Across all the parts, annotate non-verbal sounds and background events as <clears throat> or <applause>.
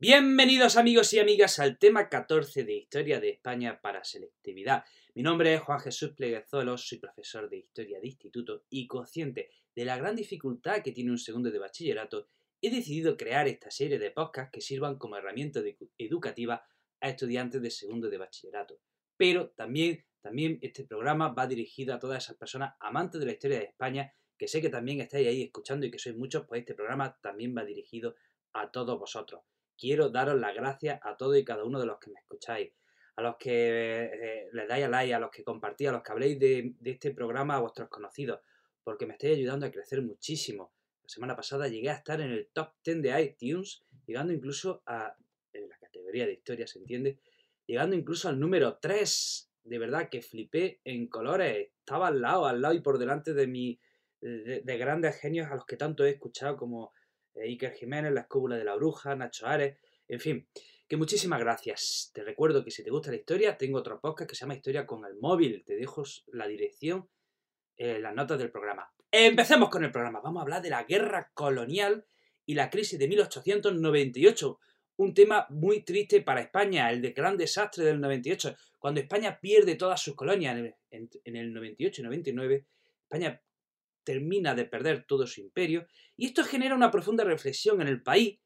Bienvenidos amigos y amigas al tema 14 de Historia de España para Selectividad. Mi nombre es Juan Jesús Pleguezuelo, soy profesor de Historia de Instituto y consciente de la gran dificultad que tiene un segundo de bachillerato, he decidido crear esta serie de podcasts que sirvan como herramienta educativa a estudiantes de segundo de bachillerato. Pero también, también este programa va dirigido a todas esas personas amantes de la historia de España, que sé que también estáis ahí escuchando y que sois muchos, pues este programa también va dirigido a todos vosotros quiero daros las gracias a todos y cada uno de los que me escucháis, a los que eh, les dais a like, a los que compartís, a los que habléis de, este programa a vuestros conocidos, porque me estáis ayudando a crecer muchísimo. La semana pasada llegué a estar en el top 10 de iTunes, llegando incluso a, en la categoría de historia, ¿se entiende? Llegando incluso al número 3. De verdad que flipé en colores. Estaba al lado, al lado y por delante de mi, de, de grandes genios a los que tanto he escuchado como Iker Jiménez, La Escóbula de la Bruja, Nacho Ares, en fin, que muchísimas gracias. Te recuerdo que si te gusta la historia, tengo otro podcast que se llama Historia con el móvil. Te dejo la dirección las notas del programa. Empecemos con el programa. Vamos a hablar de la guerra colonial y la crisis de 1898. Un tema muy triste para España, el de gran desastre del 98. Cuando España pierde todas sus colonias en, en el 98 y 99, España termina de perder todo su imperio, y esto genera una profunda reflexión en el país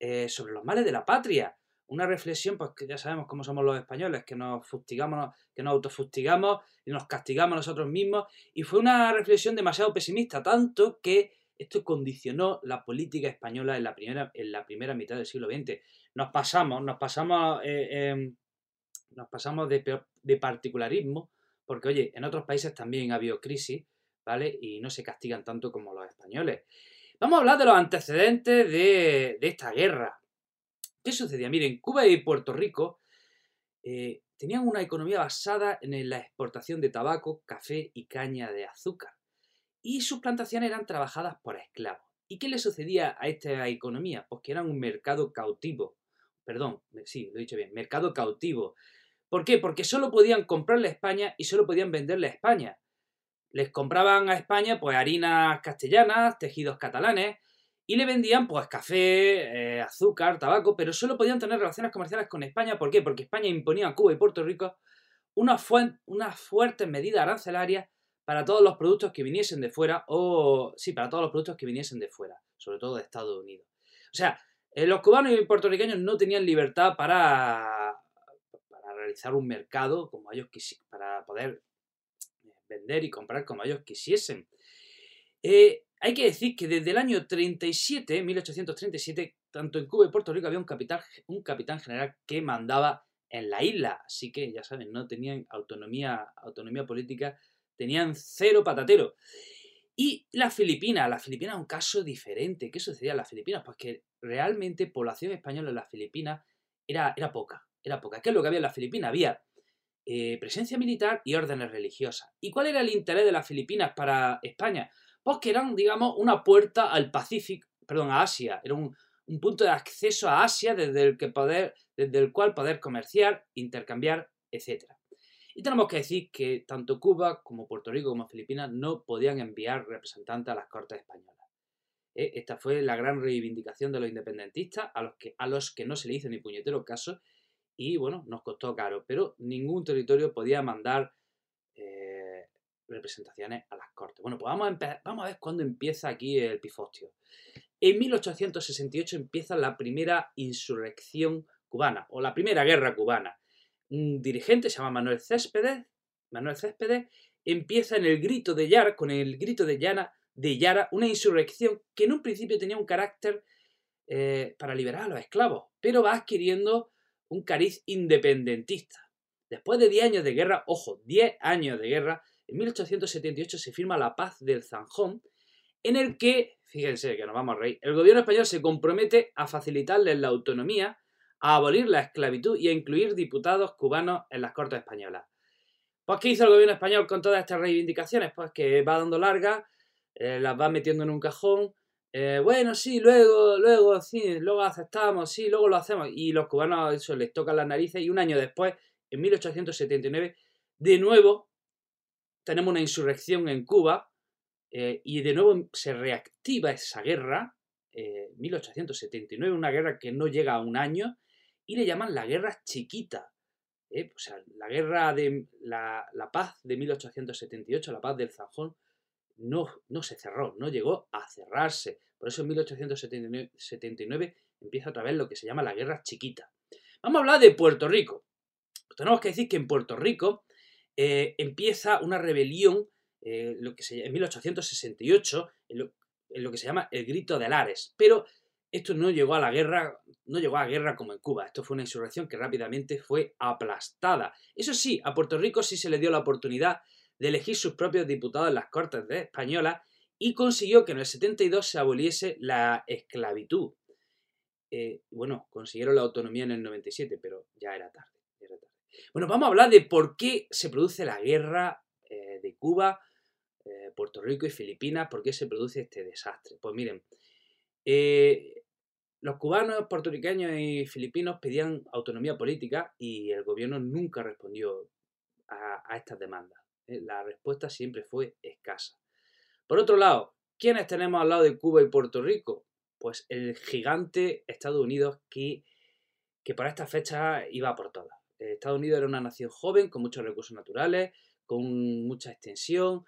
eh, sobre los males de la patria. Una reflexión, pues que ya sabemos cómo somos los españoles, que nos fustigamos, que nos autofustigamos y nos castigamos nosotros mismos, y fue una reflexión demasiado pesimista, tanto que esto condicionó la política española en la primera, en la primera mitad del siglo XX. Nos pasamos, nos pasamos, eh, em, nos pasamos de, de particularismo, porque oye, en otros países también ha habido crisis, ¿vale? Y no se castigan tanto como los españoles. Vamos a hablar de los antecedentes de, esta guerra. ¿Qué sucedía? Miren, Cuba y Puerto Rico eh, tenían una economía basada en la exportación de tabaco, café y caña de azúcar. Y sus plantaciones eran trabajadas por esclavos. ¿Y qué le sucedía a esta economía? Pues que eran un mercado cautivo. Perdón, sí, lo he dicho bien, mercado cautivo. ¿Por qué? Porque solo podían comprarle a España y solo podían venderle a España les compraban a España pues harinas castellanas, tejidos catalanes y le vendían pues café, eh, azúcar, tabaco, pero solo podían tener relaciones comerciales con España. ¿Por qué? Porque España imponía a Cuba y Puerto Rico unas una fuertes medidas arancelarias para todos los productos que viniesen de fuera, o sí, para todos los productos que viniesen de fuera, sobre todo de Estados Unidos. O sea, eh, los cubanos y puertorriqueños no tenían libertad para, para realizar un mercado como ellos quisieran, para poder vender y comprar como ellos quisiesen. Eh, hay que decir que desde el año 37, 1837, tanto en Cuba y Puerto Rico había un capitán, un capitán general que mandaba en la isla. Así que, ya saben, no tenían autonomía, autonomía política, tenían cero patatero. Y las Filipinas, las Filipinas es un caso diferente. ¿Qué sucedía en las Filipinas? Pues que realmente población española en las Filipinas era, era poca, era poca. ¿Qué es lo que había en las Filipinas? Había eh, presencia militar y órdenes religiosas. ¿Y cuál era el interés de las Filipinas para España? Pues que eran, digamos, una puerta al Pacífico, perdón, a Asia. Era un, punto de acceso a Asia desde el, que poder, desde el cual poder comerciar, intercambiar, etc. Y tenemos que decir que tanto Cuba como Puerto Rico como Filipinas no podían enviar representantes a las Cortes Españolas. Eh, esta fue la gran reivindicación de los independentistas, a los, que, a los que no se le hizo ni puñetero caso, y bueno, nos costó caro, pero ningún territorio podía mandar eh, representaciones a las cortes. Bueno, pues vamos a, vamos a ver cuándo empieza aquí el pifostio. En 1868 empieza la primera insurrección cubana, o la primera guerra cubana. Un dirigente se llama Manuel Céspedes, Manuel Céspedes empieza en el grito de Yara, con el grito de Yara, de Yara, una insurrección que en un principio tenía un carácter eh, para liberar a los esclavos, pero va adquiriendo un cariz independentista. Después de 10 años de guerra, ojo, 10 años de guerra, en 1878 se firma la paz del Zanjón, en el que, fíjense que nos vamos a reír, el gobierno español se compromete a facilitarles la autonomía, a abolir la esclavitud y a incluir diputados cubanos en las Cortes Españolas. Pues, ¿qué hizo el gobierno español con todas estas reivindicaciones? Pues que va dando largas, eh, las va metiendo en un cajón, eh, bueno, sí, luego, luego, sí, luego aceptamos, sí, luego lo hacemos. Y los cubanos eso les tocan las narices y un año después, en 1879, de nuevo tenemos una insurrección en Cuba eh, y de nuevo se reactiva esa guerra 1879, una guerra que no llega a un año, y le llaman la Guerra Chiquita. ¿eh? O sea, la guerra de la, la, paz de 1878, la paz del Zanjón, no, no se cerró, no llegó a cerrarse. Por eso en 1879 empieza otra vez lo que se llama la Guerra Chiquita. Vamos a hablar de Puerto Rico. Tenemos que decir que en Puerto Rico eh, empieza una rebelión eh, lo que se, en 1868, en lo, que se llama el Grito de Lares. Pero esto no llegó a la guerra, no llegó a la guerra como en Cuba. Esto fue una insurrección que rápidamente fue aplastada. Eso sí, a Puerto Rico sí se le dio la oportunidad de elegir sus propios diputados en las Cortes de Española y consiguió que en el 72 se aboliese la esclavitud. Eh, bueno, consiguieron la autonomía en el 97, pero ya era tarde. Bueno, vamos a hablar de por qué se produce la guerra eh, de Cuba, eh, Puerto Rico y Filipinas, por qué se produce este desastre. Pues miren, los cubanos, puertorriqueños y filipinos pedían autonomía política y el gobierno nunca respondió a estas demandas. La respuesta siempre fue escasa. Por otro lado, ¿quiénes tenemos al lado de Cuba y Puerto Rico? Pues el gigante Estados Unidos que, para esta fecha iba por todas. Estados Unidos era una nación joven, con muchos recursos naturales, con mucha extensión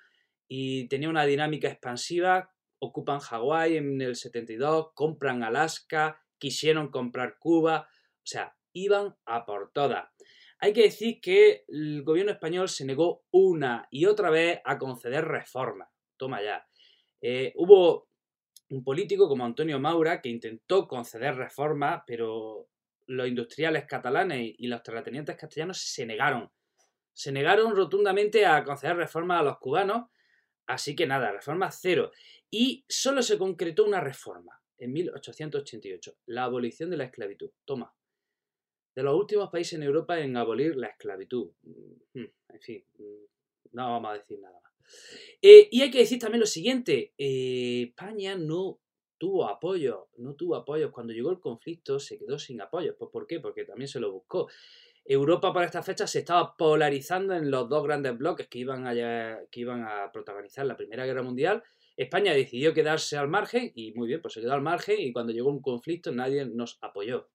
y tenía una dinámica expansiva. Ocupan Hawái en el 72, compran Alaska, quisieron comprar Cuba, o sea, iban a por todas. Hay que decir que el gobierno español se negó una y otra vez a conceder reformas toma ya. Eh, hubo un político como Antonio Maura que intentó conceder reformas, pero los industriales catalanes y los terratenientes castellanos se negaron. Se negaron rotundamente a conceder reformas a los cubanos, así que nada, reforma cero. Y solo se concretó una reforma en 1888, la abolición de la esclavitud. Toma. De los últimos países en Europa en abolir la esclavitud. Mm, en fin, mm, no vamos a decir nada más. Eh, y hay que decir también lo siguiente, eh, España no tuvo apoyo, no tuvo apoyo. Cuando llegó el conflicto se quedó sin apoyo. Pues, ¿Por qué? Porque también se lo buscó. Europa para esta fecha se estaba polarizando en los dos grandes bloques que iban a, que iban a protagonizar la Primera Guerra Mundial. España decidió quedarse al margen y muy bien, pues se quedó al margen y cuando llegó un conflicto nadie nos apoyó.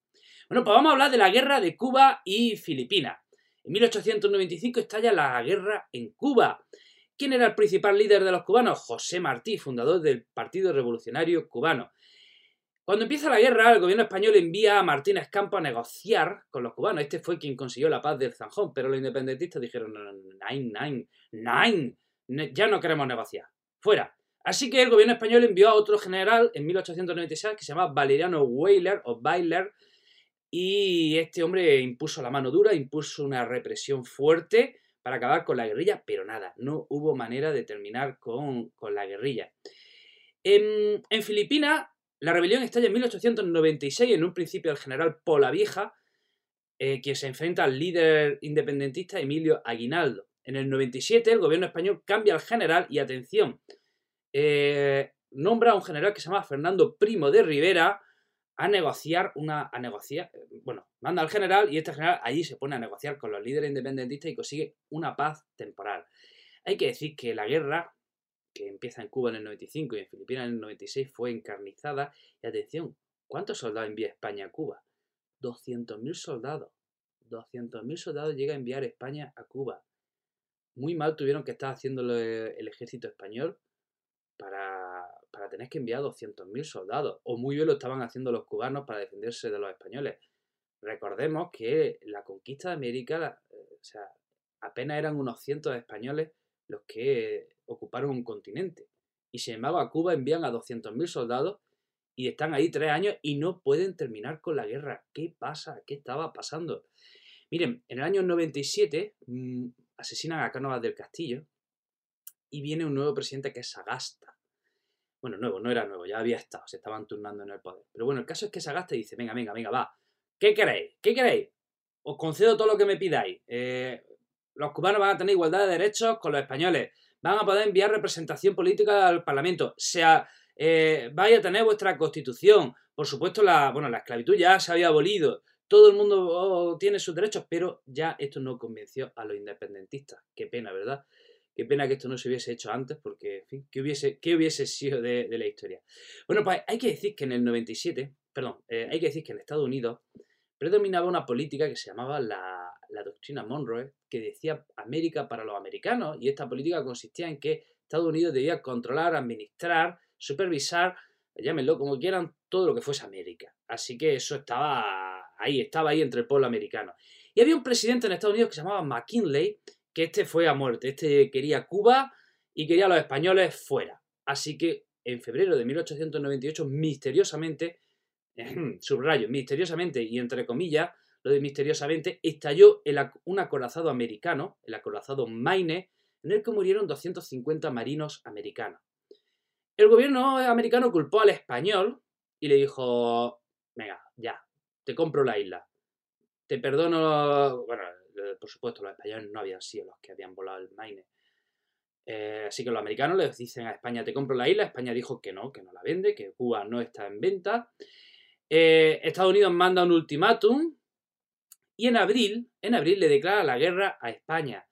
Bueno, pues vamos a hablar de la guerra de Cuba y Filipinas. En 1895 estalla la guerra en Cuba. ¿Quién era el principal líder de los cubanos? José Martí, fundador del Partido Revolucionario Cubano. Cuando empieza la guerra, el gobierno español envía a Martínez Campo a negociar con los cubanos. Este fue quien consiguió la paz del Zanjón, pero los independentistas dijeron, nine, nine, nine, ya no queremos negociar, fuera. Así que el gobierno español envió a otro general en 1896 que se llama Valeriano Weyler o Bailer, y este hombre impuso la mano dura, impuso una represión fuerte, para acabar con la guerrilla, pero nada, no hubo manera de terminar con, la guerrilla. En, Filipinas, la rebelión estalla en 1896, en un principio el general Polavieja, eh, quien se enfrenta al líder independentista Emilio Aguinaldo. En el 97 el gobierno español cambia al general y atención, eh, nombra a un general que se llama Fernando Primo de Rivera, a negociar una. a negociar. Bueno, manda al general y este general allí se pone a negociar con los líderes independentistas y consigue una paz temporal. Hay que decir que la guerra, que empieza en Cuba en el 95 y en Filipinas en el 96, fue encarnizada. Y atención, ¿cuántos soldados envía España a Cuba? 200.000 soldados. 200.000 soldados llega a enviar España a Cuba. Muy mal tuvieron que estar haciendo el ejército español para, para tener que enviar 200.000 soldados. O muy bien lo estaban haciendo los cubanos para defenderse de los españoles. Recordemos que la conquista de América, eh, o sea, apenas eran unos cientos de españoles los que ocuparon un continente. Y sin embargo a Cuba envían a 200.000 soldados y están ahí tres años y no pueden terminar con la guerra. ¿Qué pasa? ¿Qué estaba pasando? Miren, en el año 97 mm, asesinan a Cánovas del Castillo y viene un nuevo presidente que es Sagasta. Bueno, nuevo, no era nuevo, ya había estado, se estaban turnando en el poder. Pero bueno, el caso es que Sagasta dice, venga, venga, venga, va. ¿Qué queréis? ¿Qué queréis? Os concedo todo lo que me pidáis. Eh, los cubanos van a tener igualdad de derechos con los españoles. Van a poder enviar representación política al Parlamento. Sea, eh, vais a tener vuestra constitución. Por supuesto, la, bueno, la esclavitud ya se había abolido. Todo el mundo oh, tiene sus derechos, pero ya esto no convenció a los independentistas. Qué pena, ¿verdad? Qué pena que esto no se hubiese hecho antes, porque, en fin, ¿qué hubiese, qué hubiese sido de, la historia? Bueno, pues hay que decir que en el 97, perdón, eh, hay que decir que en Estados Unidos predominaba una política que se llamaba la, la doctrina Monroe, que decía América para los americanos, y esta política consistía en que Estados Unidos debía controlar, administrar, supervisar, llámenlo como quieran, todo lo que fuese América. Así que eso estaba ahí, estaba ahí entre el pueblo americano. Y había un presidente en Estados Unidos que se llamaba McKinley, que este fue a muerte. Este quería Cuba y quería a los españoles fuera. Así que en febrero de 1898, misteriosamente, <clears throat> subrayo, misteriosamente y entre comillas, lo de misteriosamente, estalló un acorazado americano, el acorazado Maine, en el que murieron 250 marinos americanos. El gobierno americano culpó al español y le dijo, venga, ya, te compro la isla. Te perdono, bueno, por supuesto los españoles no habían sido los que habían volado el Maine. Eh, así que los americanos les dicen a España, te compro la isla. España dijo que no, que no la vende, que Cuba no está en venta. Eh, Estados Unidos manda un ultimátum y en abril, en abril le declara la guerra a España.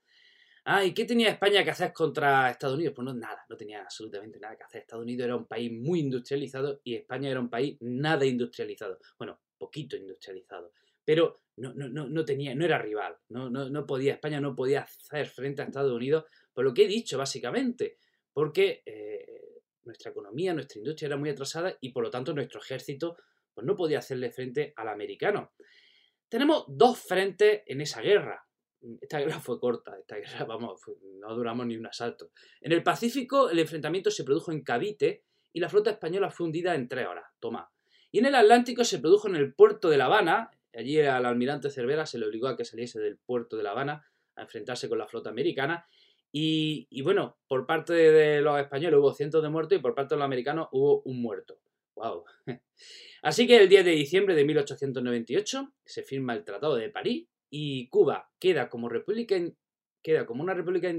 Ah, ¿y qué tenía España que hacer contra Estados Unidos? Pues no, nada, no tenía absolutamente nada que hacer. Estados Unidos era un país muy industrializado y España era un país nada industrializado. Bueno, poquito industrializado. Pero no, no, no, tenía, no era rival. No, no, no podía, España no podía hacer frente a Estados Unidos por lo que he dicho, básicamente. Porque eh, nuestra economía, nuestra industria era muy atrasada y por lo tanto nuestro ejército pues, no podía hacerle frente al americano. Tenemos dos frentes en esa guerra. Esta guerra fue corta, esta guerra, <laughs> vamos, no duramos ni un asalto. En el Pacífico el enfrentamiento se produjo en Cavite y la flota española fue hundida en tres horas, toma. Y en el Atlántico se produjo en el puerto de La Habana, allí al almirante Cervera se le obligó a que saliese del puerto de La Habana a enfrentarse con la flota americana. Y, bueno, por parte de los españoles hubo cientos de muertos y por parte de los americanos hubo un muerto. ¡Wow! <laughs> Así que el 10 de diciembre de 1898 se firma el Tratado de París y Cuba queda como república, queda como una república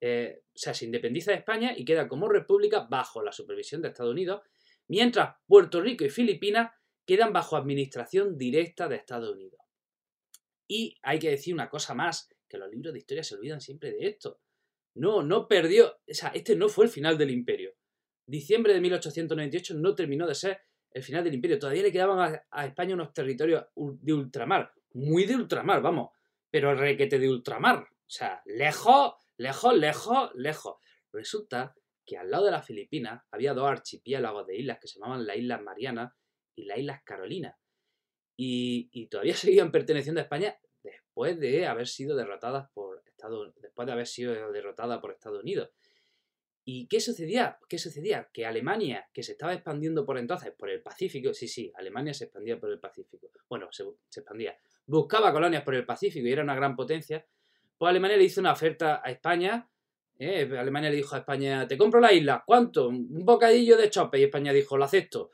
eh, o sea, se independiza de España y queda como república bajo la supervisión de Estados Unidos, mientras Puerto Rico y Filipinas quedan bajo administración directa de Estados Unidos. Y hay que decir una cosa más, que los libros de historia se olvidan siempre de esto. No, no perdió, o sea, este no fue el final del imperio. Diciembre de 1898 no terminó de ser el final del imperio. Todavía le quedaban a España unos territorios de ultramar muy de ultramar, vamos, pero requete de ultramar. O sea, lejos, lejos, lejos, lejos. Resulta que al lado de las Filipinas había dos archipiélagos de islas que se llamaban las Islas Marianas y las Islas Carolinas. Y, todavía <laughs> seguían perteneciendo a España después de haber sido derrotadas por Estados después de haber sido derrotada por Estados Unidos. ¿Y qué sucedía? ¿Qué sucedía? Que Alemania, que se estaba expandiendo por entonces por el Pacífico, sí, sí, Alemania se expandía por el Pacífico. Bueno, se, expandía buscaba colonias por el Pacífico y era una gran potencia, pues Alemania le hizo una oferta a España. ¿eh? Alemania le dijo a España, te compro la isla, ¿cuánto? Un bocadillo de chope. Y España dijo, lo acepto.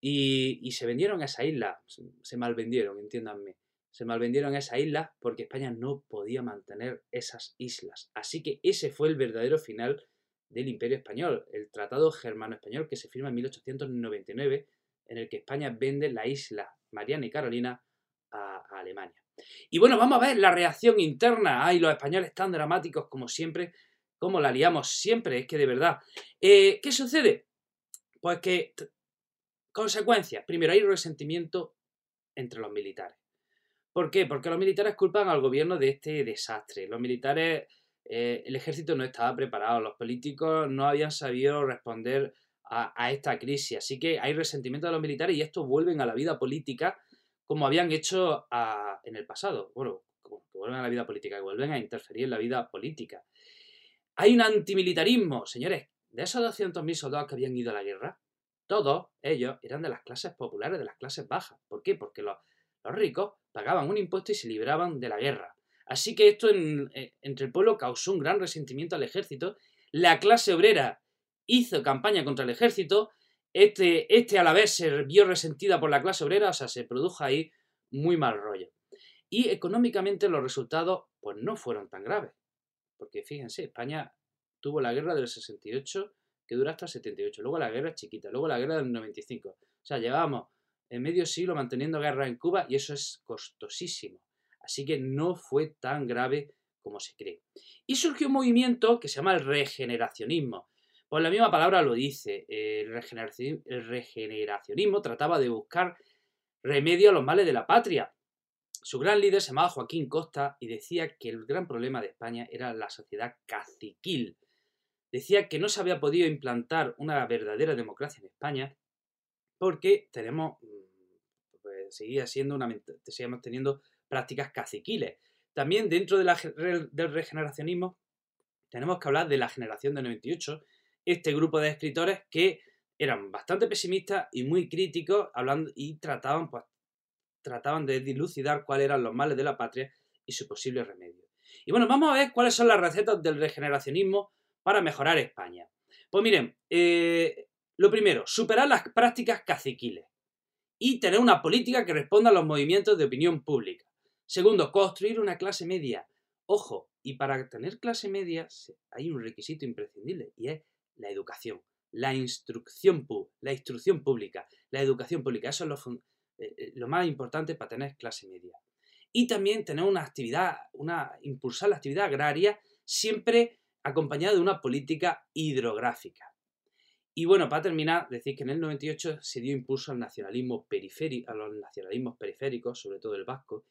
Y, se vendieron a esa isla, se malvendieron, entiéndanme. Se malvendieron a esa isla porque España no podía mantener esas islas. Así que ese fue el verdadero final del Imperio Español, el Tratado Germano-Español que se firma en 1899, en el que España vende la isla Mariana y Carolina a, Alemania. Y bueno, vamos a ver la reacción interna. Ay, los españoles tan dramáticos como siempre, como la liamos siempre, es que de verdad. Eh, ¿Qué sucede? Pues que, consecuencias, primero hay resentimiento entre los militares. ¿Por qué? Porque los militares culpan al gobierno de este desastre. Los militares, eh, el ejército no estaba preparado, los políticos no habían sabido responder a, esta crisis. Así que hay resentimiento de los militares y estos vuelven a la vida política como habían hecho en el pasado. Bueno, que vuelven a la vida política, que vuelven a interferir en la vida política. Hay un antimilitarismo, señores. De esos 200.000 soldados que habían ido a la guerra, todos ellos eran de las clases populares, de las clases bajas. ¿Por qué? Porque los, ricos pagaban un impuesto y se libraban de la guerra. Así que esto eh, entre el pueblo causó un gran resentimiento al ejército. La clase obrera hizo campaña contra el ejército este, este a la vez se vio resentida por la clase obrera, o sea, se produjo ahí muy mal rollo. Y económicamente los resultados pues no fueron tan graves. Porque fíjense, España tuvo la guerra del 68 que dura hasta el 78, luego la guerra chiquita, luego la guerra del 95. O sea, llevábamos en medio siglo manteniendo guerra en Cuba y eso es costosísimo. Así que no fue tan grave como se cree. Y surgió un movimiento que se llama el regeneracionismo. Pues la misma palabra lo dice, el, regeneracionismo trataba de buscar remedio a los males de la patria. Su gran líder se llamaba Joaquín Costa y decía que el gran problema de España era la sociedad caciquil. Decía que no se había podido implantar una verdadera democracia en España porque tenemos, mm, pues, seguía siendo una, seguimos teniendo prácticas caciquiles. También dentro de del regeneracionismo tenemos que hablar de la generación del 98, este grupo de escritores que eran bastante pesimistas y muy críticos hablando y trataban, pues, trataban de dilucidar cuáles eran los males de la patria y su posible remedio. Y bueno, vamos a ver cuáles son las recetas del regeneracionismo para mejorar España. Pues miren, eh, lo primero, superar las prácticas caciquiles y tener una política que responda a los movimientos de opinión pública. Segundo, construir una clase media. Ojo, y para tener clase media hay un requisito imprescindible y es la educación, la instrucción, la instrucción pública, la educación pública. Eso es lo, eh, eh, lo más importante para tener clase media. Y también tener una actividad, una, impulsar la actividad agraria siempre acompañada de una política hidrográfica. Y bueno, para terminar, decir que en el 98 se dio impulso al nacionalismo periférico, a los nacionalismos periféricos, sobre todo el vasco,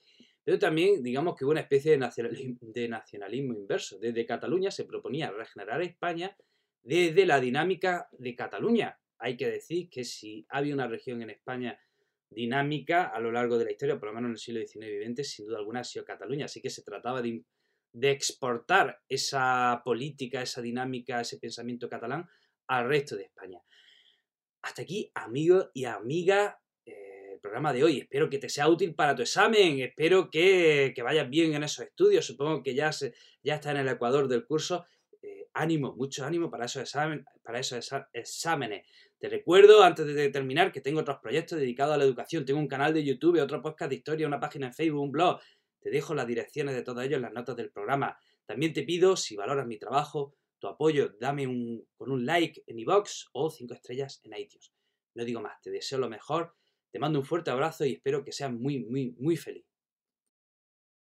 pero también digamos que hubo una especie de nacionalismo, de nacionalismo inverso. Desde Cataluña se proponía regenerar España desde la dinámica de Cataluña. Hay que decir que si había una región en España dinámica a lo largo de la historia, por lo menos en el siglo XIX y XX, sin duda alguna ha sido Cataluña. Así que se trataba de, exportar esa política, esa dinámica, ese pensamiento catalán al resto de España. Hasta aquí, amigos y amigas, eh, el programa de hoy. Espero que te sea útil para tu examen, espero que, vayas bien en esos estudios. Supongo que ya, se, ya está en el ecuador del curso. Eh, ánimo, mucho ánimo para esos, examen, para esos exámenes. Te recuerdo, antes de terminar, que tengo otros proyectos dedicados a la educación. Tengo un canal de YouTube, otro podcast de historia, una página en Facebook, un blog. Te dejo las direcciones de todos ellos en las notas del programa. También te pido, si valoras mi trabajo, tu apoyo, dame un, con un like en iBox o cinco estrellas en iTunes. No digo más, te deseo lo mejor, te mando un fuerte abrazo y espero que seas muy, muy, muy feliz.